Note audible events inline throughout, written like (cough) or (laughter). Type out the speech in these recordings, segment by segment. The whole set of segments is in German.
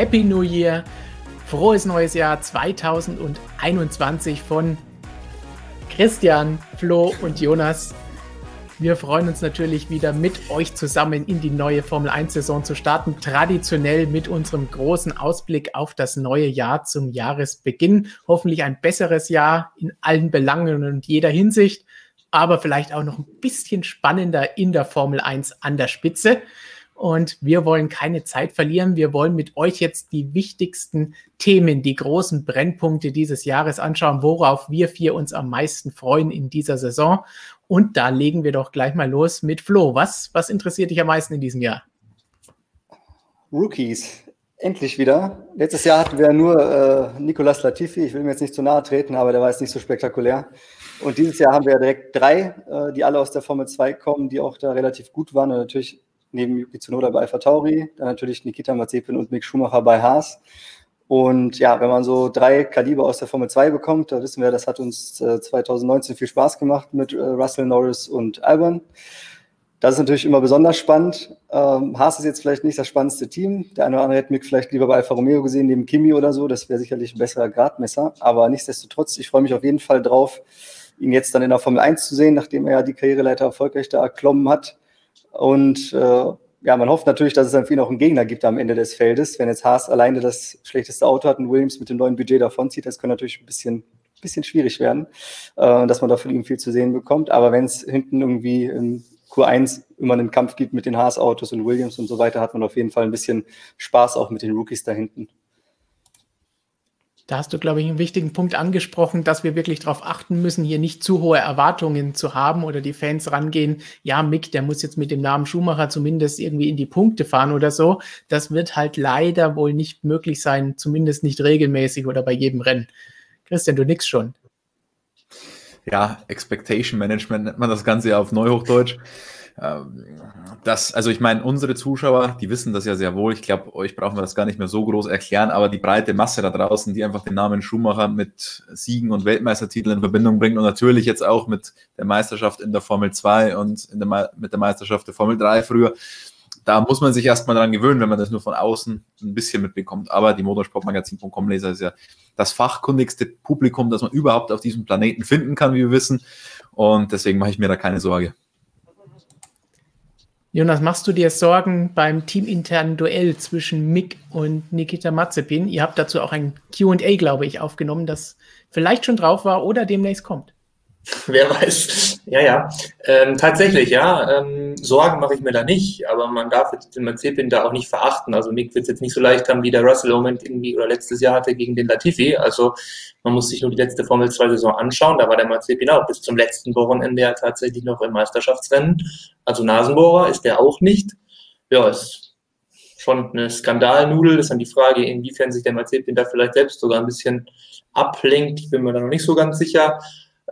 Happy New Year, frohes neues Jahr 2021 von Christian, Flo und Jonas. Wir freuen uns natürlich wieder mit euch zusammen in die neue Formel 1 Saison zu starten. Traditionell mit unserem großen Ausblick auf das neue Jahr zum Jahresbeginn. Hoffentlich ein besseres Jahr in allen Belangen und jeder Hinsicht, aber vielleicht auch noch ein bisschen spannender in der Formel 1 an der Spitze. Und wir wollen keine Zeit verlieren. Wir wollen mit euch jetzt die wichtigsten Themen, die großen Brennpunkte dieses Jahres anschauen, worauf wir vier uns am meisten freuen in dieser Saison. Und da legen wir doch gleich mal los mit Flo. Was, was interessiert dich am meisten in diesem Jahr? Rookies. Endlich wieder. Letztes Jahr hatten wir nur äh, Nicolas Latifi. Ich will mir jetzt nicht zu nahe treten, aber der war jetzt nicht so spektakulär. Und dieses Jahr haben wir direkt drei, äh, die alle aus der Formel 2 kommen, die auch da relativ gut waren. Und natürlich neben Yuki Tsunoda bei Alpha Tauri, dann natürlich Nikita Mazepin und Mick Schumacher bei Haas. Und ja, wenn man so drei Kaliber aus der Formel 2 bekommt, da wissen wir, das hat uns äh, 2019 viel Spaß gemacht mit äh, Russell Norris und Albon. Das ist natürlich immer besonders spannend. Ähm, Haas ist jetzt vielleicht nicht das spannendste Team. Der eine oder andere hätte Mick vielleicht lieber bei Alfa Romeo gesehen, neben Kimi oder so. Das wäre sicherlich ein besserer Gradmesser. Aber nichtsdestotrotz, ich freue mich auf jeden Fall drauf, ihn jetzt dann in der Formel 1 zu sehen, nachdem er ja die Karriereleiter erfolgreich da erklommen hat. Und äh, ja, man hofft natürlich, dass es dann ihn auch einen Gegner gibt am Ende des Feldes. Wenn jetzt Haas alleine das schlechteste Auto hat und Williams mit dem neuen Budget davonzieht, das könnte natürlich ein bisschen, bisschen schwierig werden, äh, dass man da von ihm viel zu sehen bekommt. Aber wenn es hinten irgendwie im Q1 immer einen Kampf gibt mit den Haas-Autos und Williams und so weiter, hat man auf jeden Fall ein bisschen Spaß auch mit den Rookies da hinten. Da hast du, glaube ich, einen wichtigen Punkt angesprochen, dass wir wirklich darauf achten müssen, hier nicht zu hohe Erwartungen zu haben oder die Fans rangehen. Ja, Mick, der muss jetzt mit dem Namen Schumacher zumindest irgendwie in die Punkte fahren oder so. Das wird halt leider wohl nicht möglich sein, zumindest nicht regelmäßig oder bei jedem Rennen. Christian, du nix schon. Ja, Expectation Management nennt man das Ganze ja auf Neuhochdeutsch. Ähm, das, also ich meine, unsere Zuschauer, die wissen das ja sehr wohl. Ich glaube, euch brauchen wir das gar nicht mehr so groß erklären, aber die breite Masse da draußen, die einfach den Namen Schumacher mit Siegen und Weltmeistertiteln in Verbindung bringt und natürlich jetzt auch mit der Meisterschaft in der Formel 2 und der, mit der Meisterschaft der Formel 3 früher, da muss man sich erstmal dran gewöhnen, wenn man das nur von außen ein bisschen mitbekommt. Aber die Motorsportmagazin.com-Leser ist ja das fachkundigste Publikum, das man überhaupt auf diesem Planeten finden kann, wie wir wissen. Und deswegen mache ich mir da keine Sorge. Jonas, machst du dir Sorgen beim teaminternen Duell zwischen Mick und Nikita Mazepin? Ihr habt dazu auch ein QA, glaube ich, aufgenommen, das vielleicht schon drauf war oder demnächst kommt. Wer weiß. Ja, ja. Ähm, tatsächlich, ja. Ähm, Sorgen mache ich mir da nicht, aber man darf jetzt den Mazepin da auch nicht verachten. Also Mick wird es jetzt nicht so leicht haben, wie der Russell Moment irgendwie oder letztes Jahr hatte gegen den Latifi. Also man muss sich nur die letzte Formel 2 Saison anschauen. Da war der Mazepin auch bis zum letzten Wochenende ja tatsächlich noch im Meisterschaftsrennen. Also Nasenbohrer ist der auch nicht. Ja, ist schon eine Skandalnudel. Das ist dann die Frage, inwiefern sich der Mazepin da vielleicht selbst sogar ein bisschen ablenkt. Ich bin mir da noch nicht so ganz sicher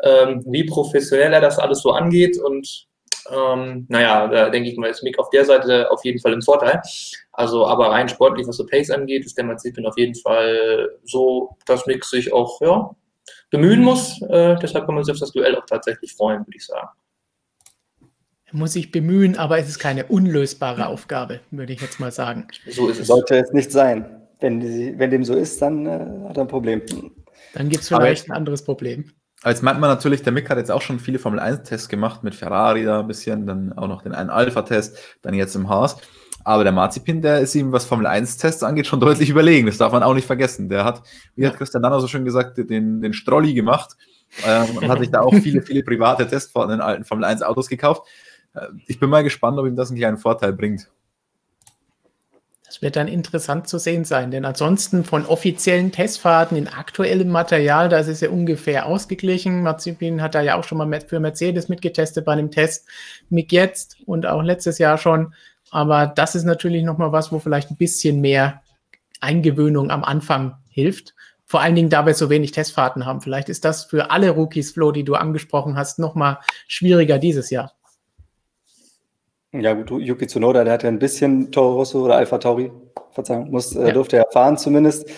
ähm, wie professionell er das alles so angeht. Und ähm, naja, da denke ich mal, ist Mick auf der Seite auf jeden Fall im Vorteil. Also, aber rein sportlich, was so Pace angeht, ist der Mazepin auf jeden Fall so, dass Mick sich auch ja, bemühen muss. Äh, deshalb kann man sich auf das Duell auch tatsächlich freuen, würde ich sagen. Er muss sich bemühen, aber es ist keine unlösbare Aufgabe, würde ich jetzt mal sagen. So ist es. Sollte es nicht sein. Wenn, wenn dem so ist, dann äh, hat er ein Problem. Dann gibt es vielleicht ein anderes Problem. Als meint man natürlich, der Mick hat jetzt auch schon viele Formel 1-Tests gemacht, mit Ferrari da ein bisschen, dann auch noch den einen Alpha-Test, dann jetzt im Haas. Aber der Marzipin, der ist ihm, was Formel 1-Tests angeht, schon deutlich überlegen. Das darf man auch nicht vergessen. Der hat, wie hat Christian Danner so schön gesagt, den, den Strolli gemacht ähm, und hat sich da auch viele, viele private Tests von den alten Formel 1-Autos gekauft. Äh, ich bin mal gespannt, ob ihm das einen kleinen Vorteil bringt. Das wird dann interessant zu sehen sein, denn ansonsten von offiziellen Testfahrten in aktuellem Material, das ist ja ungefähr ausgeglichen. Mazepin hat da ja auch schon mal für Mercedes mitgetestet bei einem Test, mit jetzt und auch letztes Jahr schon. Aber das ist natürlich nochmal was, wo vielleicht ein bisschen mehr Eingewöhnung am Anfang hilft. Vor allen Dingen, da wir so wenig Testfahrten haben. Vielleicht ist das für alle Rookies, Flo, die du angesprochen hast, nochmal schwieriger dieses Jahr. Ja, gut, Yuki Tsunoda, der hat ja ein bisschen Toro Rosso oder Alpha Tauri, Verzeihung, muss, äh, ja. durfte er fahren zumindest.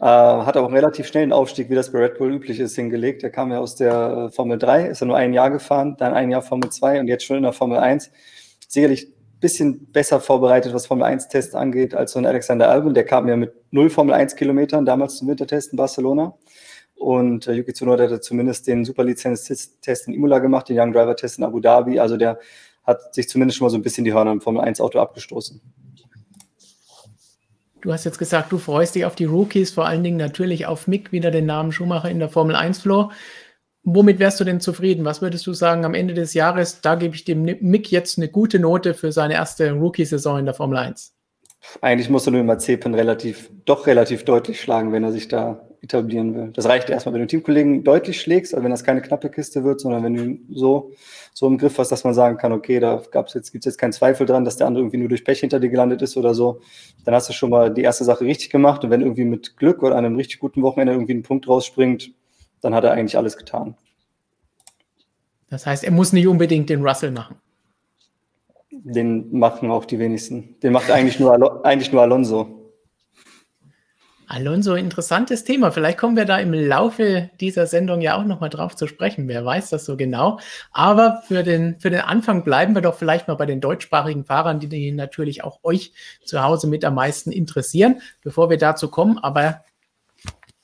Äh, hat auch einen relativ schnellen Aufstieg, wie das bei Red Bull üblich ist, hingelegt. Er kam ja aus der äh, Formel 3, ist er nur ein Jahr gefahren, dann ein Jahr Formel 2 und jetzt schon in der Formel 1. Sicherlich bisschen besser vorbereitet, was Formel 1-Tests angeht, als so ein Alexander Albon. Der kam ja mit null Formel 1-Kilometern damals zum Wintertest in Barcelona. Und äh, Yuki Tsunoda hatte zumindest den Superlizenz-Test in Imola gemacht, den Young Driver-Test in Abu Dhabi. Also der hat sich zumindest schon mal so ein bisschen die Hörner im Formel 1-Auto abgestoßen. Du hast jetzt gesagt, du freust dich auf die Rookies, vor allen Dingen natürlich auf Mick, wieder den Namen Schumacher in der Formel 1 Floor. Womit wärst du denn zufrieden? Was würdest du sagen am Ende des Jahres? Da gebe ich dem Mick jetzt eine gute Note für seine erste Rookie-Saison in der Formel 1. Eigentlich musst du nur Mazepin relativ, doch relativ deutlich schlagen, wenn er sich da etablieren will. Das reicht erstmal, wenn du Teamkollegen deutlich schlägst, also wenn das keine knappe Kiste wird, sondern wenn du so, so im Griff hast, dass man sagen kann, okay, da gab's jetzt, gibt es jetzt keinen Zweifel dran, dass der andere irgendwie nur durch Pech hinter dir gelandet ist oder so, dann hast du schon mal die erste Sache richtig gemacht und wenn irgendwie mit Glück oder einem richtig guten Wochenende irgendwie ein Punkt rausspringt, dann hat er eigentlich alles getan. Das heißt, er muss nicht unbedingt den Russell machen. Den machen auch die wenigsten. Den macht eigentlich nur, eigentlich nur Alonso. Alonso, interessantes Thema. Vielleicht kommen wir da im Laufe dieser Sendung ja auch nochmal drauf zu sprechen. Wer weiß das so genau. Aber für den, für den Anfang bleiben wir doch vielleicht mal bei den deutschsprachigen Fahrern, die, natürlich auch euch zu Hause mit am meisten interessieren. Bevor wir dazu kommen, aber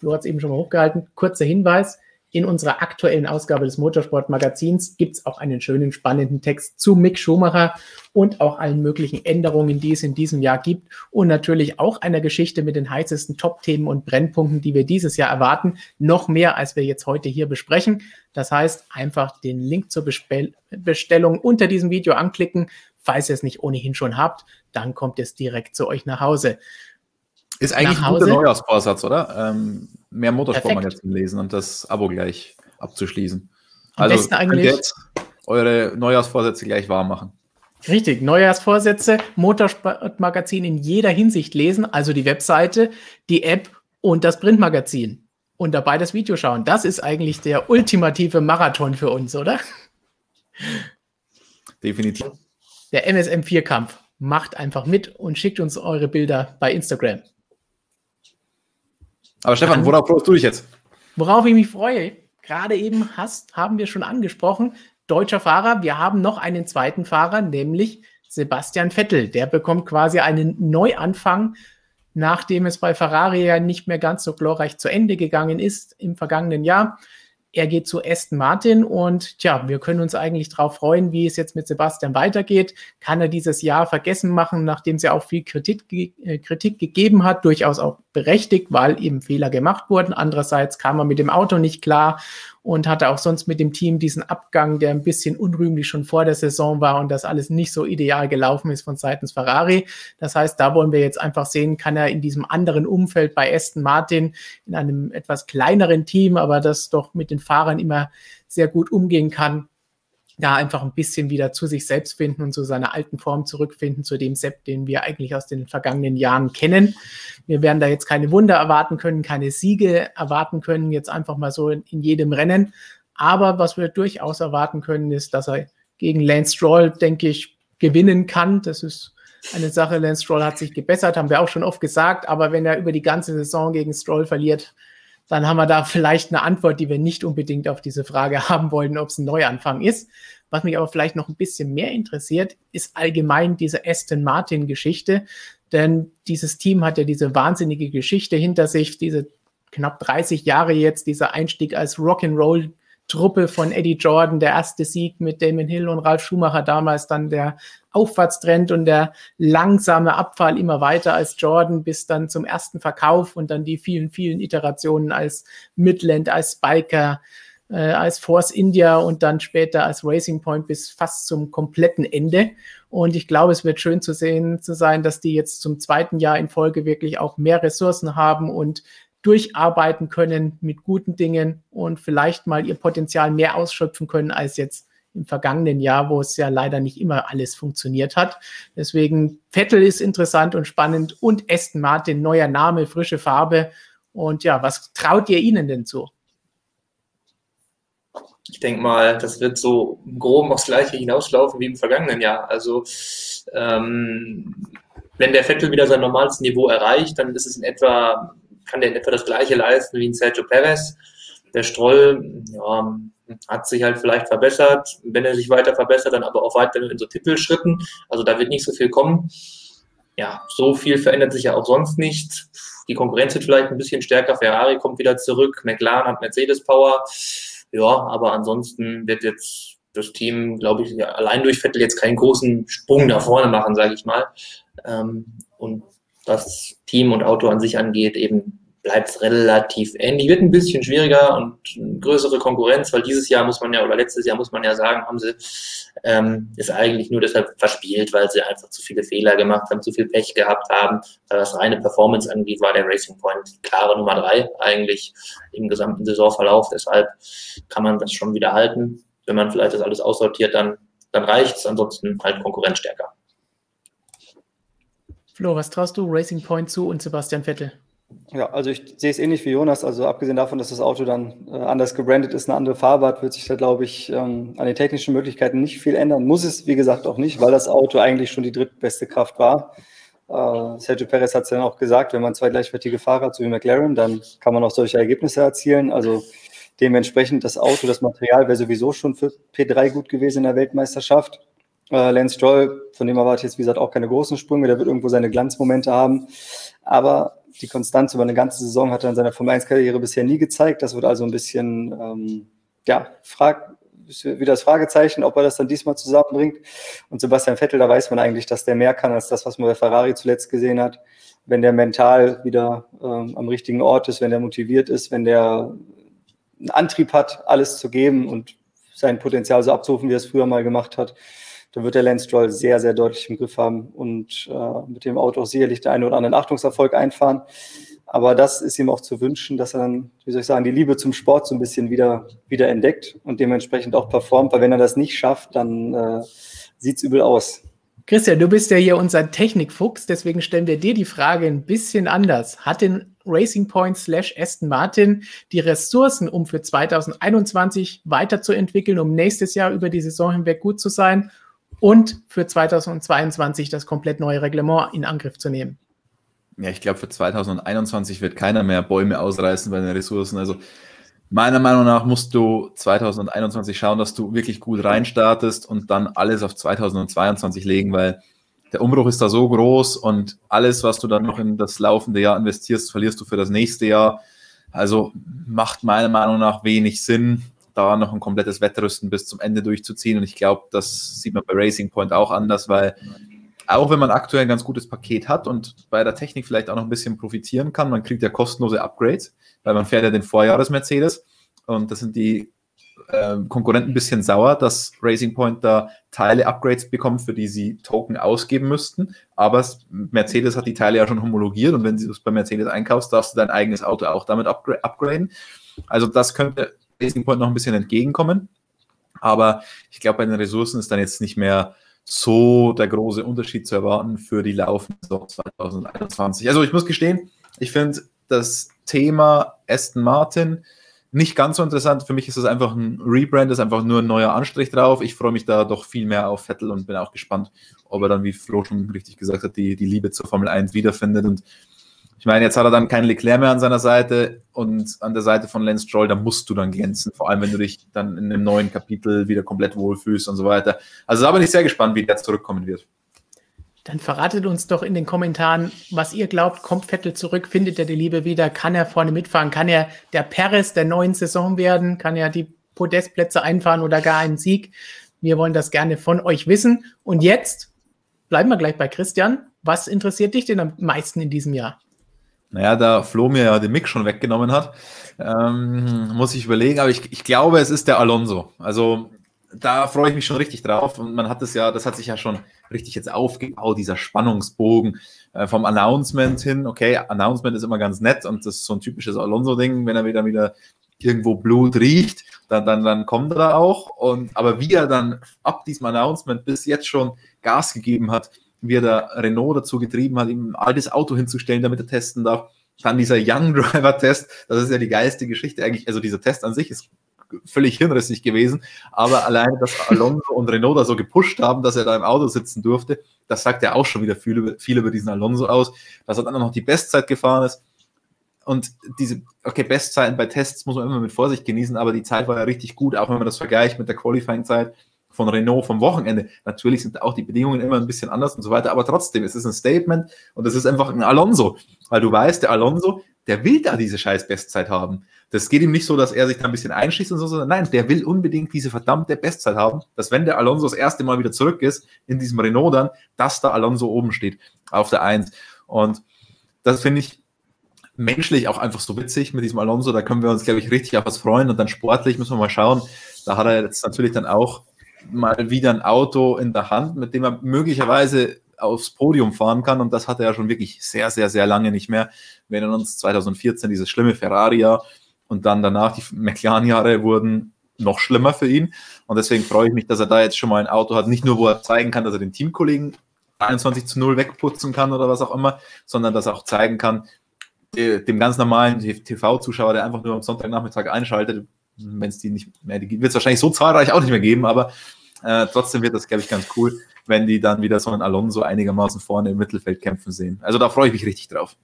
du hast eben schon mal hochgehalten, kurzer Hinweis. In unserer aktuellen Ausgabe des Motorsport-Magazins gibt es auch einen schönen, spannenden Text zu Mick Schumacher und auch allen möglichen Änderungen, die es in diesem Jahr gibt und natürlich auch einer Geschichte mit den heißesten Top-Themen und Brennpunkten, die wir dieses Jahr erwarten. Noch mehr, als wir jetzt heute hier besprechen. Das heißt, einfach den Link zur Bestellung unter diesem Video anklicken. Falls ihr es nicht ohnehin schon habt, dann kommt es direkt zu euch nach Hause. Ist eigentlich ein guter Neujahrsvorsatz, oder? Ähm, mehr Motorsportmagazin lesen und das Abo gleich abzuschließen. Am also könnt ihr jetzt eure Neujahrsvorsätze gleich wahr machen. Richtig, Neujahrsvorsätze, Motorsportmagazin in jeder Hinsicht lesen, also die Webseite, die App und das Printmagazin. Und dabei das Video schauen. Das ist eigentlich der ultimative Marathon für uns, oder? Definitiv. Der MSM4-Kampf. Macht einfach mit und schickt uns eure Bilder bei Instagram. Aber Stefan, worauf freust du dich jetzt? Worauf ich mich freue, gerade eben hast, haben wir schon angesprochen, deutscher Fahrer. Wir haben noch einen zweiten Fahrer, nämlich Sebastian Vettel. Der bekommt quasi einen Neuanfang, nachdem es bei Ferrari ja nicht mehr ganz so glorreich zu Ende gegangen ist im vergangenen Jahr. Er geht zu Aston Martin und tja, wir können uns eigentlich darauf freuen, wie es jetzt mit Sebastian weitergeht. Kann er dieses Jahr vergessen machen, nachdem es ja auch viel Kritik, äh, Kritik gegeben hat, durchaus auch berechtigt, weil eben Fehler gemacht wurden. Andererseits kam er mit dem Auto nicht klar und hatte auch sonst mit dem Team diesen Abgang, der ein bisschen unrühmlich schon vor der Saison war und das alles nicht so ideal gelaufen ist von seitens Ferrari. Das heißt, da wollen wir jetzt einfach sehen, kann er in diesem anderen Umfeld bei Aston Martin in einem etwas kleineren Team, aber das doch mit den Fahrern immer sehr gut umgehen kann, da einfach ein bisschen wieder zu sich selbst finden und zu seiner alten Form zurückfinden, zu dem Sepp, den wir eigentlich aus den vergangenen Jahren kennen. Wir werden da jetzt keine Wunder erwarten können, keine Siege erwarten können, jetzt einfach mal so in, in jedem Rennen. Aber was wir durchaus erwarten können, ist, dass er gegen Lance Stroll, denke ich, gewinnen kann. Das ist eine Sache. Lance Stroll hat sich gebessert, haben wir auch schon oft gesagt. Aber wenn er über die ganze Saison gegen Stroll verliert, dann haben wir da vielleicht eine Antwort, die wir nicht unbedingt auf diese Frage (laughs) haben wollen, ob es ein Neuanfang ist. Was mich aber vielleicht noch ein bisschen mehr interessiert, ist allgemein diese Aston Martin-Geschichte. Denn dieses Team hat ja diese wahnsinnige Geschichte hinter sich, diese knapp 30 Jahre jetzt, dieser Einstieg als Rock'n'Roll Truppe von Eddie Jordan, der erste Sieg mit Damon Hill und Ralf Schumacher damals, dann der Aufwärtstrend und der langsame Abfall immer weiter als Jordan bis dann zum ersten Verkauf und dann die vielen, vielen Iterationen als Midland, als Spiker, äh, als Force India und dann später als Racing Point bis fast zum kompletten Ende. Und ich glaube, es wird schön zu sehen zu sein, dass die jetzt zum zweiten Jahr in Folge wirklich auch mehr Ressourcen haben und durcharbeiten können mit guten Dingen und vielleicht mal ihr Potenzial mehr ausschöpfen können als jetzt im vergangenen Jahr, wo es ja leider nicht immer alles funktioniert hat. Deswegen Vettel ist interessant und spannend und Aston Martin, neuer Name, frische Farbe. Und ja, was traut ihr ihnen denn zu? Ich denke mal, das wird so grob aufs Gleiche hinauslaufen wie im vergangenen Jahr. Also ähm, wenn der Vettel wieder sein normales Niveau erreicht, dann ist es in etwa kann der in etwa das gleiche leisten wie ein Sergio Perez. Der Stroll, ja, hat sich halt vielleicht verbessert. Wenn er sich weiter verbessert, dann aber auch weiter in so Titelschritten. Also da wird nicht so viel kommen. Ja, so viel verändert sich ja auch sonst nicht. Die Konkurrenz wird vielleicht ein bisschen stärker. Ferrari kommt wieder zurück. McLaren hat Mercedes Power. Ja, aber ansonsten wird jetzt das Team, glaube ich, allein durch Vettel jetzt keinen großen Sprung nach vorne machen, sage ich mal. Ähm, und was Team und Auto an sich angeht, eben bleibt es relativ ähnlich. Wird ein bisschen schwieriger und größere Konkurrenz, weil dieses Jahr muss man ja, oder letztes Jahr muss man ja sagen, haben sie, ähm, ist eigentlich nur deshalb verspielt, weil sie einfach zu viele Fehler gemacht haben, zu viel Pech gehabt haben. Was reine Performance angeht, war der Racing Point klare Nummer drei eigentlich im gesamten Saisonverlauf. Deshalb kann man das schon wieder halten. Wenn man vielleicht das alles aussortiert, dann, dann reicht es. Ansonsten halt konkurrenzstärker. Flo, was traust du Racing Point zu und Sebastian Vettel? Ja, also ich sehe es ähnlich wie Jonas. Also abgesehen davon, dass das Auto dann äh, anders gebrandet ist, eine andere Farbe hat, wird sich da, glaube ich, ähm, an den technischen Möglichkeiten nicht viel ändern. Muss es, wie gesagt, auch nicht, weil das Auto eigentlich schon die drittbeste Kraft war. Äh, Sergio Perez hat es dann auch gesagt, wenn man zwei gleichwertige Fahrer hat, so wie McLaren, dann kann man auch solche Ergebnisse erzielen. Also dementsprechend das Auto, das Material wäre sowieso schon für P3 gut gewesen in der Weltmeisterschaft. Äh, Lance Stroll, von dem erwarte ich jetzt, wie gesagt, auch keine großen Sprünge, der wird irgendwo seine Glanzmomente haben. Aber die Konstanz über eine ganze Saison hat er in seiner Formel 1-Karriere bisher nie gezeigt. Das wird also ein bisschen, ähm, ja, frag, wieder das Fragezeichen, ob er das dann diesmal zusammenbringt. Und Sebastian Vettel, da weiß man eigentlich, dass der mehr kann als das, was man bei Ferrari zuletzt gesehen hat. Wenn der mental wieder ähm, am richtigen Ort ist, wenn der motiviert ist, wenn der einen Antrieb hat, alles zu geben und sein Potenzial so abzurufen, wie er es früher mal gemacht hat, da wird der Lance Stroll sehr, sehr deutlich im Griff haben und äh, mit dem Auto auch sicherlich der eine oder andere Achtungserfolg einfahren. Aber das ist ihm auch zu wünschen, dass er dann, wie soll ich sagen, die Liebe zum Sport so ein bisschen wieder, wieder entdeckt und dementsprechend auch performt. Weil wenn er das nicht schafft, dann äh, sieht es übel aus. Christian, du bist ja hier unser Technikfuchs, deswegen stellen wir dir die Frage ein bisschen anders. Hat denn Racing Point slash Aston Martin die Ressourcen, um für 2021 weiterzuentwickeln, um nächstes Jahr über die Saison hinweg gut zu sein? Und für 2022 das komplett neue Reglement in Angriff zu nehmen. Ja, ich glaube, für 2021 wird keiner mehr Bäume ausreißen bei den Ressourcen. Also meiner Meinung nach musst du 2021 schauen, dass du wirklich gut reinstartest und dann alles auf 2022 legen, weil der Umbruch ist da so groß und alles, was du dann noch in das laufende Jahr investierst, verlierst du für das nächste Jahr. Also macht meiner Meinung nach wenig Sinn da noch ein komplettes Wettrüsten bis zum Ende durchzuziehen. Und ich glaube, das sieht man bei Racing Point auch anders, weil auch wenn man aktuell ein ganz gutes Paket hat und bei der Technik vielleicht auch noch ein bisschen profitieren kann, man kriegt ja kostenlose Upgrades, weil man fährt ja den Vorjahres-Mercedes und das sind die äh, Konkurrenten ein bisschen sauer, dass Racing Point da Teile Upgrades bekommt, für die sie Token ausgeben müssten. Aber Mercedes hat die Teile ja schon homologiert und wenn du es bei Mercedes einkaufst, darfst du dein eigenes Auto auch damit upgraden. Also das könnte Racing Point noch ein bisschen entgegenkommen. Aber ich glaube, bei den Ressourcen ist dann jetzt nicht mehr so der große Unterschied zu erwarten für die laufende Saison 2021. Also ich muss gestehen, ich finde das Thema Aston Martin nicht ganz so interessant. Für mich ist das einfach ein Rebrand, ist einfach nur ein neuer Anstrich drauf. Ich freue mich da doch viel mehr auf Vettel und bin auch gespannt, ob er dann, wie Flo schon richtig gesagt hat, die, die Liebe zur Formel 1 wiederfindet. Und ich meine, jetzt hat er dann keinen Leclerc mehr an seiner Seite und an der Seite von Lance Stroll, da musst du dann glänzen, vor allem wenn du dich dann in einem neuen Kapitel wieder komplett wohlfühlst und so weiter. Also da bin ich sehr gespannt, wie der zurückkommen wird. Dann verratet uns doch in den Kommentaren, was ihr glaubt, kommt Vettel zurück, findet er die Liebe wieder, kann er vorne mitfahren, kann er der Perez der neuen Saison werden, kann er die Podestplätze einfahren oder gar einen Sieg. Wir wollen das gerne von euch wissen. Und jetzt bleiben wir gleich bei Christian. Was interessiert dich denn am meisten in diesem Jahr? Naja, da Flo mir ja den Mick schon weggenommen hat, ähm, muss ich überlegen, aber ich, ich glaube, es ist der Alonso. Also da freue ich mich schon richtig drauf und man hat es ja, das hat sich ja schon richtig jetzt aufgebaut, dieser Spannungsbogen äh, vom Announcement hin. Okay, Announcement ist immer ganz nett und das ist so ein typisches Alonso-Ding, wenn er wieder wieder irgendwo Blut riecht, dann, dann, dann kommt er da auch. Und, aber wie er dann ab diesem Announcement bis jetzt schon Gas gegeben hat, wie er da Renault dazu getrieben hat, ihm ein altes Auto hinzustellen, damit er testen darf. Dann dieser Young Driver Test, das ist ja die geilste Geschichte eigentlich. Also dieser Test an sich ist völlig hirnrissig gewesen, aber alleine, dass Alonso und Renault da so gepusht haben, dass er da im Auto sitzen durfte, das sagt ja auch schon wieder viel über, viel über diesen Alonso aus. Dass er dann noch die Bestzeit gefahren ist, und diese, okay, Bestzeiten bei Tests muss man immer mit Vorsicht genießen, aber die Zeit war ja richtig gut, auch wenn man das vergleicht mit der Qualifying-Zeit von Renault vom Wochenende. Natürlich sind auch die Bedingungen immer ein bisschen anders und so weiter, aber trotzdem, es ist ein Statement und es ist einfach ein Alonso, weil du weißt, der Alonso, der will da diese scheiß Bestzeit haben. Das geht ihm nicht so, dass er sich da ein bisschen einschießt und so, sondern nein, der will unbedingt diese verdammte Bestzeit haben, dass wenn der Alonso das erste Mal wieder zurück ist in diesem Renault dann, dass da Alonso oben steht auf der Eins. Und das finde ich menschlich auch einfach so witzig mit diesem Alonso. Da können wir uns, glaube ich, richtig auf was freuen. Und dann sportlich müssen wir mal schauen. Da hat er jetzt natürlich dann auch mal wieder ein Auto in der Hand, mit dem er möglicherweise aufs Podium fahren kann. Und das hat er ja schon wirklich sehr, sehr, sehr lange nicht mehr. Wir erinnern uns 2014 dieses schlimme Ferrari-Jahr und dann danach die McLaren-Jahre wurden noch schlimmer für ihn. Und deswegen freue ich mich, dass er da jetzt schon mal ein Auto hat, nicht nur, wo er zeigen kann, dass er den Teamkollegen 21 zu 0 wegputzen kann oder was auch immer, sondern dass er auch zeigen kann, dem ganz normalen TV-Zuschauer, der einfach nur am Sonntagnachmittag einschaltet, wenn es die nicht mehr, die wird es wahrscheinlich so zahlreich auch nicht mehr geben, aber äh, trotzdem wird das, glaube ich, ganz cool, wenn die dann wieder so einen Alonso einigermaßen vorne im Mittelfeld kämpfen sehen. Also da freue ich mich richtig drauf.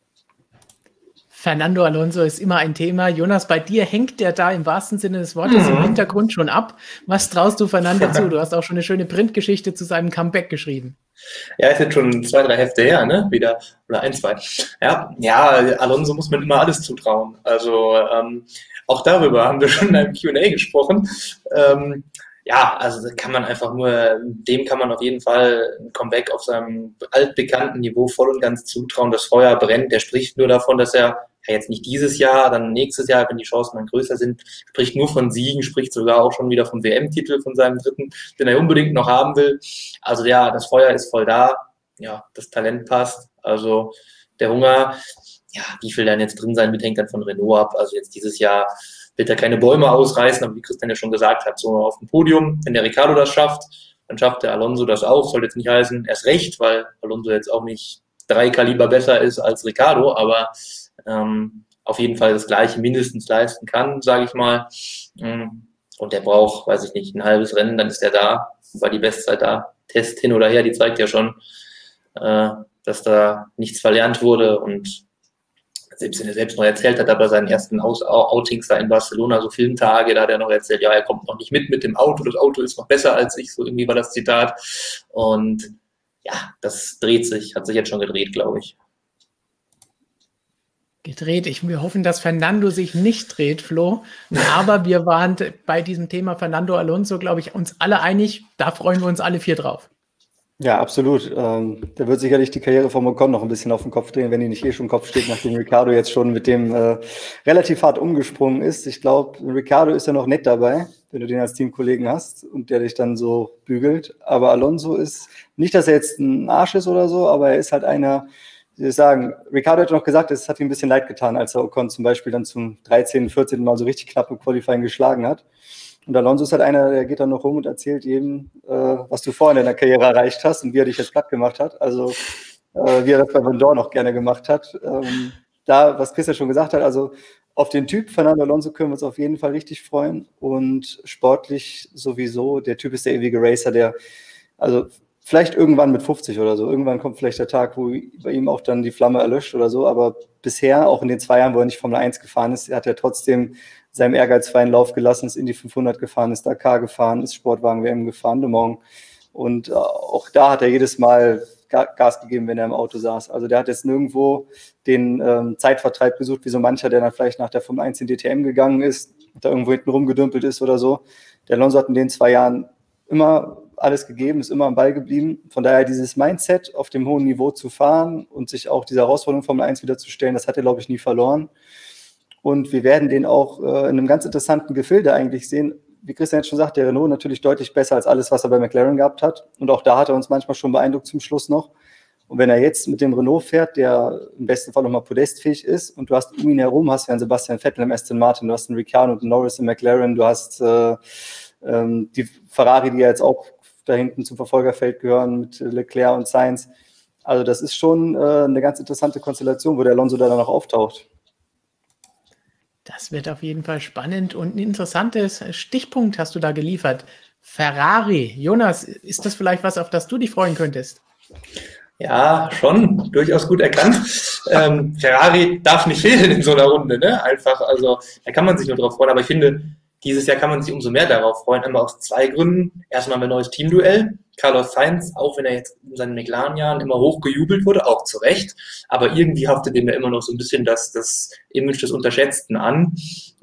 Fernando Alonso ist immer ein Thema. Jonas, bei dir hängt der da im wahrsten Sinne des Wortes mhm. im Hintergrund schon ab. Was traust du Fernando (laughs) zu? Du hast auch schon eine schöne Printgeschichte zu seinem Comeback geschrieben. Ja, ist jetzt schon zwei, drei Hefte her, ne? Wieder. Oder ein, zwei. Ja, ja, Alonso muss man immer alles zutrauen. Also ähm, auch darüber haben wir schon in einem QA gesprochen. Ähm, ja, also kann man einfach nur, dem kann man auf jeden Fall ein Comeback auf seinem altbekannten Niveau voll und ganz zutrauen. Das Feuer brennt. Der spricht nur davon, dass er ja, jetzt nicht dieses Jahr, dann nächstes Jahr, wenn die Chancen dann größer sind, spricht nur von Siegen, spricht sogar auch schon wieder vom WM-Titel, von seinem dritten, den er unbedingt noch haben will. Also ja, das Feuer ist voll da. Ja, das Talent passt. Also der Hunger, ja, wie viel dann jetzt drin sein wird, hängt dann von Renault ab. Also jetzt dieses Jahr wird er keine Bäume ausreißen, aber wie Christian ja schon gesagt hat, so auf dem Podium, wenn der Ricardo das schafft, dann schafft der Alonso das auch. Soll jetzt nicht heißen, erst recht, weil Alonso jetzt auch nicht drei Kaliber besser ist als Ricardo, aber ähm, auf jeden Fall das Gleiche mindestens leisten kann, sage ich mal. Mm, und der braucht, weiß ich nicht, ein halbes Rennen, dann ist er da, war die Bestzeit da. Test hin oder her, die zeigt ja schon, äh, dass da nichts verlernt wurde und selbst wenn er selbst noch erzählt hat, aber seinen ersten Aus Outings da in Barcelona, so Filmtage, da hat er noch erzählt, ja, er kommt noch nicht mit mit dem Auto, das Auto ist noch besser als ich, so irgendwie war das Zitat. Und ja, das dreht sich, hat sich jetzt schon gedreht, glaube ich gedreht. Ich, wir hoffen, dass Fernando sich nicht dreht, Flo. Aber wir waren bei diesem Thema Fernando Alonso, glaube ich, uns alle einig. Da freuen wir uns alle vier drauf. Ja, absolut. Ähm, da wird sicherlich die Karriere von Ocon noch ein bisschen auf den Kopf drehen, wenn die nicht eh schon im Kopf steht, nachdem Ricardo jetzt schon mit dem äh, relativ hart umgesprungen ist. Ich glaube, Ricardo ist ja noch nett dabei, wenn du den als Teamkollegen hast und der dich dann so bügelt. Aber Alonso ist nicht, dass er jetzt ein Arsch ist oder so, aber er ist halt einer, ich sagen, Ricardo hat noch gesagt, es hat ihm ein bisschen leid getan, als er Ocon zum Beispiel dann zum 13., 14. Mal so richtig knapp im Qualifying geschlagen hat. Und Alonso ist halt einer, der geht dann noch rum und erzählt jedem, äh, was du vorhin in deiner Karriere erreicht hast und wie er dich jetzt platt gemacht hat. Also äh, wie er das bei Vendor noch gerne gemacht hat. Ähm, da, was Chris ja schon gesagt hat, also auf den Typ Fernando Alonso können wir uns auf jeden Fall richtig freuen und sportlich sowieso. Der Typ ist der ewige Racer, der, also Vielleicht irgendwann mit 50 oder so. Irgendwann kommt vielleicht der Tag, wo bei ihm auch dann die Flamme erlöscht oder so. Aber bisher, auch in den zwei Jahren, wo er nicht Formel 1 gefahren ist, hat er trotzdem seinem Ehrgeiz freien Lauf gelassen, ist in die 500 gefahren, ist Dakar gefahren, ist Sportwagen WM gefahren, Le Mans. Und äh, auch da hat er jedes Mal Gas gegeben, wenn er im Auto saß. Also der hat jetzt nirgendwo den ähm, Zeitvertreib gesucht, wie so mancher, der dann vielleicht nach der Formel 1 in DTM gegangen ist, da irgendwo hinten rumgedümpelt ist oder so. Der Alonso hat in den zwei Jahren immer alles gegeben, ist immer am Ball geblieben. Von daher dieses Mindset auf dem hohen Niveau zu fahren und sich auch diese Herausforderung Formel 1 wieder zu stellen, das hat er, glaube ich, nie verloren. Und wir werden den auch äh, in einem ganz interessanten Gefilde eigentlich sehen. Wie Christian jetzt schon sagt, der Renault natürlich deutlich besser als alles, was er bei McLaren gehabt hat. Und auch da hat er uns manchmal schon beeindruckt zum Schluss noch. Und wenn er jetzt mit dem Renault fährt, der im besten Fall nochmal podestfähig ist, und du hast um ihn herum, hast du einen Sebastian Vettel im Aston Martin, du hast einen Ricardo und einen Norris im McLaren, du hast äh, ähm, die Ferrari, die ja jetzt auch da hinten zum Verfolgerfeld gehören mit Leclerc und Sainz. Also das ist schon äh, eine ganz interessante Konstellation, wo der Alonso da dann auch auftaucht. Das wird auf jeden Fall spannend und ein interessantes Stichpunkt hast du da geliefert. Ferrari. Jonas, ist das vielleicht was, auf das du dich freuen könntest? Ja, schon, durchaus gut erkannt. ähm, Ferrari darf nicht fehlen in so einer Runde, ne? Einfach, also da kann man sich nur drauf freuen. Aber ich finde, dieses Jahr kann man sich umso mehr darauf freuen. Einmal aus zwei Gründen. Erstmal ein neues Teamduell. Carlos Sainz, auch wenn er jetzt in seinen McLaren-Jahren immer hoch gejubelt wurde, auch zu Recht. Aber irgendwie haftet dem ja immer noch so ein bisschen das, das Image des Unterschätzten an.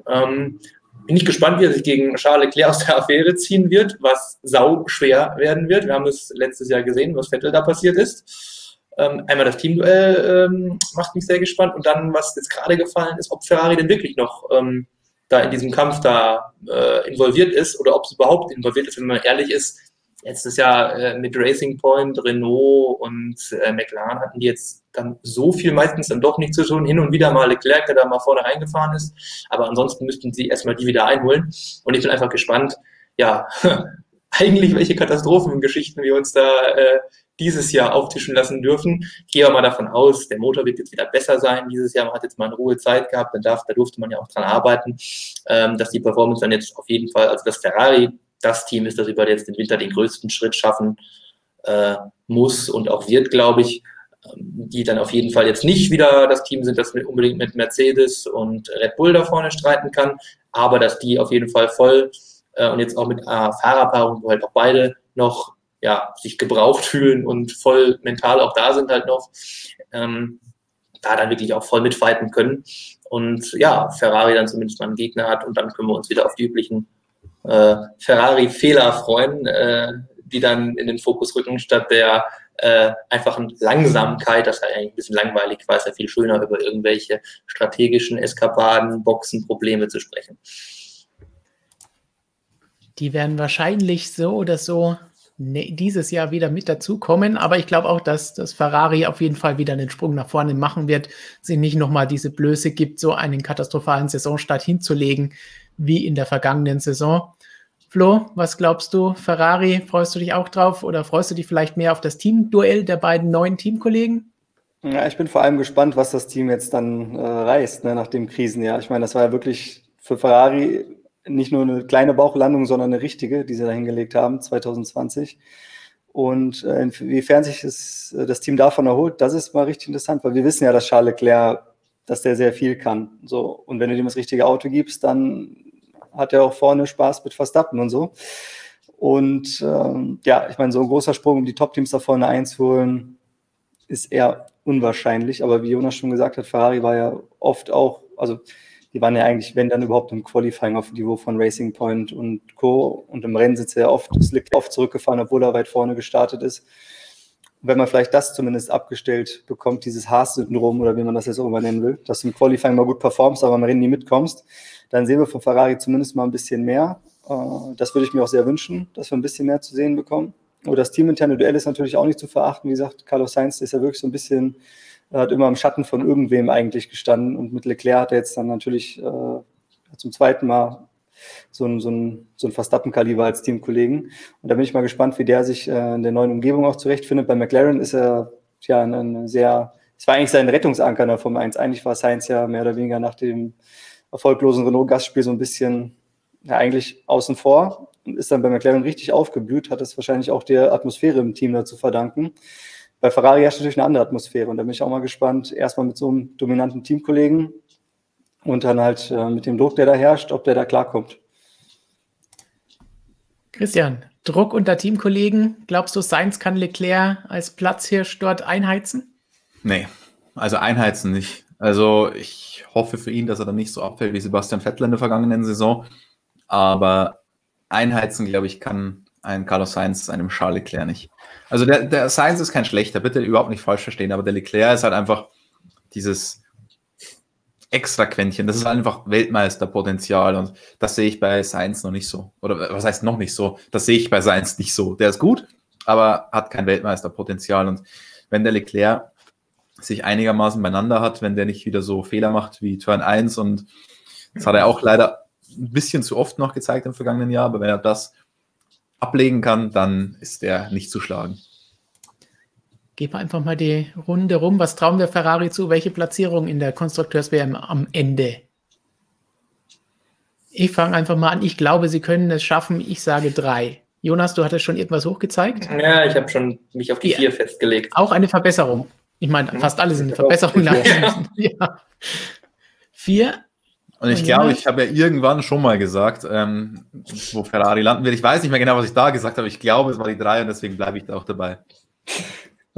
Ähm, bin ich gespannt, wie er sich gegen Charles Leclerc aus der Affäre ziehen wird, was sau schwer werden wird. Wir haben es letztes Jahr gesehen, was Vettel da passiert ist. Ähm, einmal das Teamduell ähm, macht mich sehr gespannt und dann, was jetzt gerade gefallen ist, ob Ferrari denn wirklich noch ähm, da in diesem Kampf da äh, involviert ist oder ob es überhaupt involviert ist, wenn man ehrlich ist. Letztes Jahr äh, mit Racing Point, Renault und äh, McLaren hatten die jetzt dann so viel meistens dann doch nicht zu tun. Hin und wieder mal Leclerc, der da mal vorne reingefahren ist. Aber ansonsten müssten sie erstmal die wieder einholen. Und ich bin einfach gespannt, ja, (laughs) eigentlich welche Katastrophengeschichten wir uns da äh, dieses Jahr auftischen lassen dürfen. Ich gehe mal davon aus, der Motor wird jetzt wieder besser sein dieses Jahr. Man hat jetzt mal eine Ruhe Zeit gehabt, dann darf, da durfte man ja auch dran arbeiten, ähm, dass die Performance dann jetzt auf jeden Fall, also das Ferrari das Team ist, das über jetzt den Winter den größten Schritt schaffen äh, muss und auch wird, glaube ich, ähm, die dann auf jeden Fall jetzt nicht wieder das Team sind, das unbedingt mit Mercedes und Red Bull da vorne streiten kann, aber dass die auf jeden Fall voll äh, und jetzt auch mit äh, Fahrerpaarung, wo halt auch beide noch ja, sich gebraucht fühlen und voll mental auch da sind halt noch, ähm, da dann wirklich auch voll mitfighten können. Und ja, Ferrari dann zumindest mal einen Gegner hat und dann können wir uns wieder auf die üblichen äh, Ferrari-Fehler freuen, äh, die dann in den Fokus rücken, statt der äh, einfachen Langsamkeit, das ist eigentlich ein bisschen langweilig, weil es ja viel schöner über irgendwelche strategischen Eskapaden, Boxen, Probleme zu sprechen. Die werden wahrscheinlich so oder so ne, dieses Jahr wieder mit dazukommen, aber ich glaube auch, dass das Ferrari auf jeden Fall wieder einen Sprung nach vorne machen wird, sie nicht nochmal diese Blöße gibt, so einen katastrophalen Saisonstart hinzulegen wie in der vergangenen Saison. Flo, was glaubst du? Ferrari, freust du dich auch drauf oder freust du dich vielleicht mehr auf das Teamduell der beiden neuen Teamkollegen? Ja, ich bin vor allem gespannt, was das Team jetzt dann äh, reißt ne, nach dem Krisenjahr. Ich meine, das war ja wirklich für Ferrari nicht nur eine kleine Bauchlandung, sondern eine richtige, die sie da hingelegt haben 2020. Und äh, inwiefern sich das, äh, das Team davon erholt, das ist mal richtig interessant, weil wir wissen ja, dass Charles Leclerc, dass der sehr viel kann. So, und wenn du ihm das richtige Auto gibst, dann hat er auch vorne Spaß mit Verstappen und so. Und ähm, ja, ich meine, so ein großer Sprung, um die Top-Teams da vorne einzuholen, ist eher unwahrscheinlich. Aber wie Jonas schon gesagt hat, Ferrari war ja oft auch, also die waren ja eigentlich, wenn dann überhaupt im Qualifying auf dem Niveau von Racing Point und Co. Und im Rennen sitzt er ja oft, oft zurückgefahren, obwohl er weit vorne gestartet ist. Wenn man vielleicht das zumindest abgestellt bekommt, dieses Haas-Syndrom oder wie man das jetzt auch immer nennen will, dass du im Qualifying mal gut performst, aber im Rennen nie mitkommst, dann sehen wir von Ferrari zumindest mal ein bisschen mehr. Äh, das würde ich mir auch sehr wünschen, dass wir ein bisschen mehr zu sehen bekommen. Und das teaminterne Duell ist natürlich auch nicht zu verachten. Wie gesagt, Carlos Sainz ist ja wirklich so ein bisschen, hat immer im Schatten von irgendwem eigentlich gestanden. Und mit Leclerc hat er jetzt dann natürlich äh, zum zweiten Mal so ein, so ein, so ein Verstappen-Kaliber als Teamkollegen. Und da bin ich mal gespannt, wie der sich äh, in der neuen Umgebung auch zurechtfindet. Bei McLaren ist er ja eine sehr, es war eigentlich sein Rettungsanker in der Formel 1. Eigentlich war Sainz ja mehr oder weniger nach dem erfolglosen Renault-Gastspiel so ein bisschen ja, eigentlich außen vor und ist dann bei McLaren richtig aufgeblüht, hat es wahrscheinlich auch der Atmosphäre im Team dazu verdanken. Bei Ferrari herrscht natürlich eine andere Atmosphäre und da bin ich auch mal gespannt, erstmal mit so einem dominanten Teamkollegen und dann halt äh, mit dem Druck, der da herrscht, ob der da klarkommt. Christian, Druck unter Teamkollegen, glaubst du, Sainz kann Leclerc als Platzhirsch dort einheizen? Nee, also einheizen nicht. Also ich hoffe für ihn, dass er dann nicht so abfällt wie Sebastian Vettel in der vergangenen Saison. Aber einheizen, glaube ich, kann ein Carlos Sainz einem Charles Leclerc nicht. Also der, der Sainz ist kein schlechter, bitte überhaupt nicht falsch verstehen, aber der Leclerc ist halt einfach dieses extra Quäntchen. Das ist einfach Weltmeisterpotenzial und das sehe ich bei Sainz noch nicht so. Oder was heißt noch nicht so? Das sehe ich bei Sainz nicht so. Der ist gut, aber hat kein Weltmeisterpotenzial und wenn der Leclerc sich einigermaßen beieinander hat, wenn der nicht wieder so Fehler macht wie Turn 1 und das hat er auch leider ein bisschen zu oft noch gezeigt im vergangenen Jahr, aber wenn er das ablegen kann, dann ist er nicht zu schlagen. Gehen wir einfach mal die Runde rum. Was trauen wir Ferrari zu? Welche Platzierung in der Konstrukteurs-WM am Ende? Ich fange einfach mal an. Ich glaube, sie können es schaffen. Ich sage drei. Jonas, du hattest schon irgendwas hochgezeigt? Ja, ich habe schon mich auf die ja. vier festgelegt. Auch eine Verbesserung. Ich meine, fast alle sind eine Verbesserung. Ja. (laughs) ja. Vier. Und ich glaube, ich habe ja irgendwann schon mal gesagt, ähm, wo Ferrari landen wird. Ich weiß nicht mehr genau, was ich da gesagt habe. Ich glaube, es war die drei und deswegen bleibe ich da auch dabei.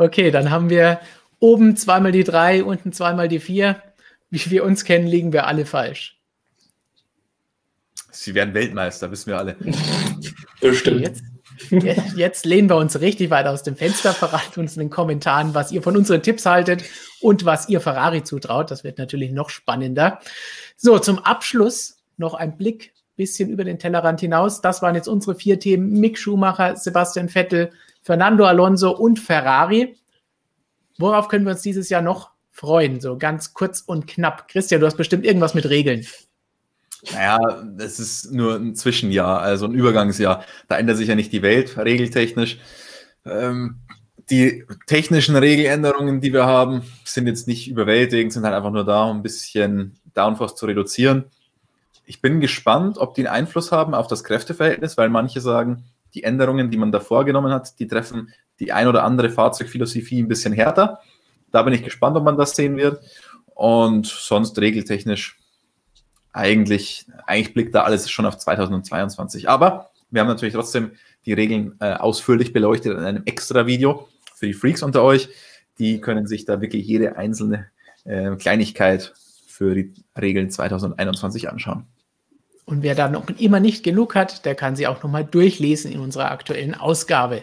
Okay, dann haben wir oben zweimal die drei, unten zweimal die vier. Wie wir uns kennen, liegen wir alle falsch. Sie werden Weltmeister, wissen wir alle. (laughs) Bestimmt. Jetzt, jetzt, jetzt, lehnen wir uns richtig weit aus dem Fenster, verraten uns in den Kommentaren, was ihr von unseren Tipps haltet und was ihr Ferrari zutraut. Das wird natürlich noch spannender. So, zum Abschluss noch ein Blick bisschen über den Tellerrand hinaus. Das waren jetzt unsere vier Themen. Mick Schumacher, Sebastian Vettel, Fernando Alonso und Ferrari. Worauf können wir uns dieses Jahr noch freuen? So ganz kurz und knapp. Christian, du hast bestimmt irgendwas mit Regeln. Naja, es ist nur ein Zwischenjahr, also ein Übergangsjahr. Da ändert sich ja nicht die Welt, regeltechnisch. Ähm, die technischen Regeländerungen, die wir haben, sind jetzt nicht überwältigend, sind halt einfach nur da, um ein bisschen Downforce zu reduzieren. Ich bin gespannt, ob die einen Einfluss haben auf das Kräfteverhältnis, weil manche sagen, die Änderungen, die man da vorgenommen hat, die treffen die ein oder andere Fahrzeugphilosophie ein bisschen härter. Da bin ich gespannt, ob man das sehen wird. Und sonst regeltechnisch eigentlich, eigentlich blickt da alles schon auf 2022. Aber wir haben natürlich trotzdem die Regeln äh, ausführlich beleuchtet in einem extra Video für die Freaks unter euch. Die können sich da wirklich jede einzelne äh, Kleinigkeit für die Regeln 2021 anschauen. Und wer da noch immer nicht genug hat, der kann sie auch nochmal durchlesen in unserer aktuellen Ausgabe.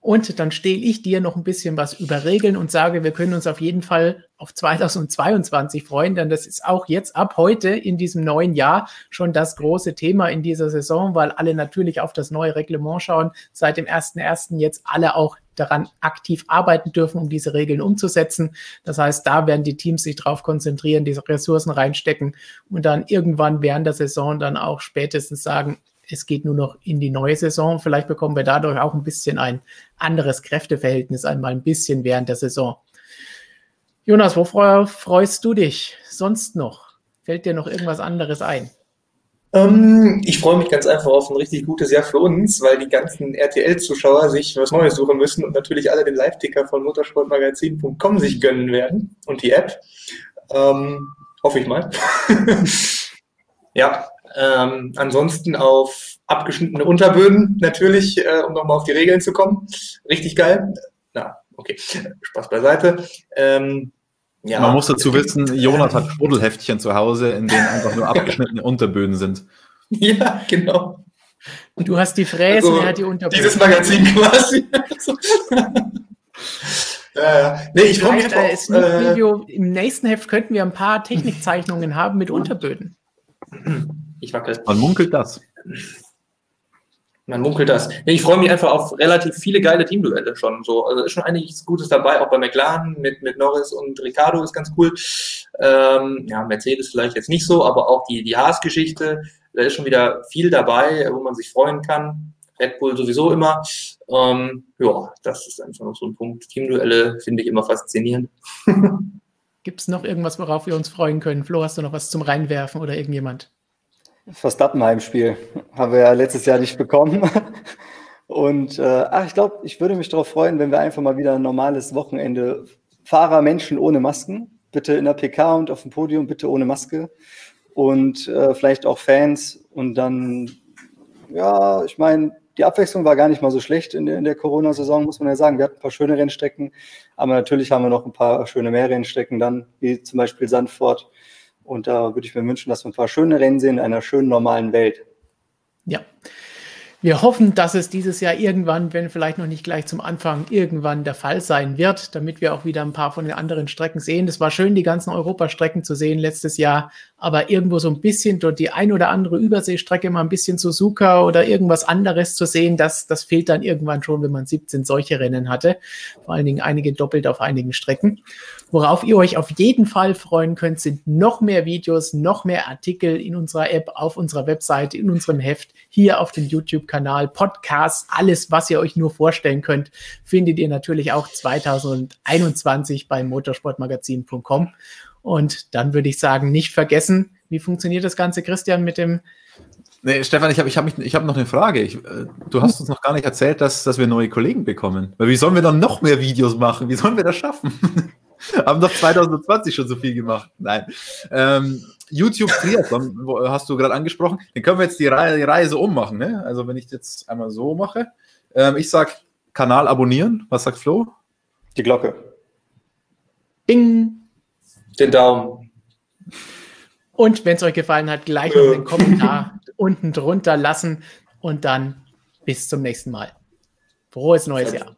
Und dann stehle ich dir noch ein bisschen was über Regeln und sage, wir können uns auf jeden Fall auf 2022 freuen, denn das ist auch jetzt ab heute in diesem neuen Jahr schon das große Thema in dieser Saison, weil alle natürlich auf das neue Reglement schauen. Seit dem 1.1. jetzt alle auch daran aktiv arbeiten dürfen, um diese Regeln umzusetzen. Das heißt, da werden die Teams sich darauf konzentrieren, diese Ressourcen reinstecken und dann irgendwann während der Saison dann auch spätestens sagen, es geht nur noch in die neue Saison. Vielleicht bekommen wir dadurch auch ein bisschen ein anderes Kräfteverhältnis einmal ein bisschen während der Saison. Jonas, wovor freust du dich sonst noch? Fällt dir noch irgendwas anderes ein? Ähm, ich freue mich ganz einfach auf ein richtig gutes Jahr für uns, weil die ganzen RTL-Zuschauer sich was Neues suchen müssen und natürlich alle den Live-Ticker von motorsportmagazin.com sich gönnen werden und die App. Ähm, hoffe ich mal. (laughs) ja, ähm, ansonsten auf abgeschnittene Unterböden natürlich, äh, um nochmal auf die Regeln zu kommen. Richtig geil. Na, okay, Spaß beiseite. Ähm, ja. Man muss dazu (laughs) wissen, Jonas hat Schmuddelheftchen zu Hause, in denen einfach nur (laughs) abgeschnittene Unterböden sind. Ja, genau. Und du hast die Fräse, also, er hat die Unterböden. Dieses Magazin quasi. (laughs) ja. Nee, ich freue mich äh, äh, Video. Im nächsten Heft könnten wir ein paar Technikzeichnungen haben mit Unterböden. Ich wackel. Man munkelt das. Man munkelt das. Ich freue mich einfach auf relativ viele geile Teamduelle schon. So, also ist schon einiges Gutes dabei, auch bei McLaren mit, mit Norris und Ricardo ist ganz cool. Ähm, ja, Mercedes vielleicht jetzt nicht so, aber auch die, die Haas-Geschichte, da ist schon wieder viel dabei, wo man sich freuen kann. Red Bull sowieso immer. Ähm, ja, das ist einfach noch so ein Punkt. Teamduelle finde ich immer faszinierend. (laughs) Gibt es noch irgendwas, worauf wir uns freuen können? Flo, hast du noch was zum Reinwerfen oder irgendjemand? Verstappen-Heimspiel haben wir ja letztes Jahr nicht bekommen. (laughs) Und äh, ach, ich glaube, ich würde mich darauf freuen, wenn wir einfach mal wieder ein normales Wochenende Fahrer, Menschen ohne Masken, bitte in der PK und auf dem Podium, bitte ohne Maske und äh, vielleicht auch Fans und dann, ja, ich meine, die Abwechslung war gar nicht mal so schlecht in der, in der Corona-Saison, muss man ja sagen. Wir hatten ein paar schöne Rennstrecken, aber natürlich haben wir noch ein paar schöne Mehrrennstrecken dann, wie zum Beispiel Sandford und da würde ich mir wünschen, dass wir ein paar schöne Rennen sehen in einer schönen normalen Welt. Ja. Wir hoffen, dass es dieses Jahr irgendwann, wenn vielleicht noch nicht gleich zum Anfang, irgendwann der Fall sein wird, damit wir auch wieder ein paar von den anderen Strecken sehen. Das war schön, die ganzen Europastrecken zu sehen letztes Jahr, aber irgendwo so ein bisschen dort die ein oder andere Überseestrecke mal ein bisschen Suzuka oder irgendwas anderes zu sehen, das, das fehlt dann irgendwann schon, wenn man 17 solche Rennen hatte. Vor allen Dingen einige doppelt auf einigen Strecken. Worauf ihr euch auf jeden Fall freuen könnt, sind noch mehr Videos, noch mehr Artikel in unserer App, auf unserer Webseite, in unserem Heft, hier auf dem YouTube-Kanal, Podcasts, alles, was ihr euch nur vorstellen könnt, findet ihr natürlich auch 2021 bei motorsportmagazin.com. Und dann würde ich sagen, nicht vergessen, wie funktioniert das Ganze, Christian, mit dem Nee, Stefan, ich habe ich hab hab noch eine Frage. Ich, äh, du hast uns noch gar nicht erzählt, dass, dass wir neue Kollegen bekommen. Weil wie sollen wir dann noch mehr Videos machen? Wie sollen wir das schaffen? (laughs) haben doch 2020 schon so viel gemacht. Nein. Ähm, YouTube Triathlon hast du gerade angesprochen. Den können wir jetzt die so ummachen. Ne? Also wenn ich jetzt einmal so mache. Ähm, ich sag Kanal abonnieren. Was sagt Flo? Die Glocke. Bing. Den Daumen. Und wenn es euch gefallen hat, gleich noch einen Kommentar (laughs) unten drunter lassen und dann bis zum nächsten Mal. Frohes neues Jahr.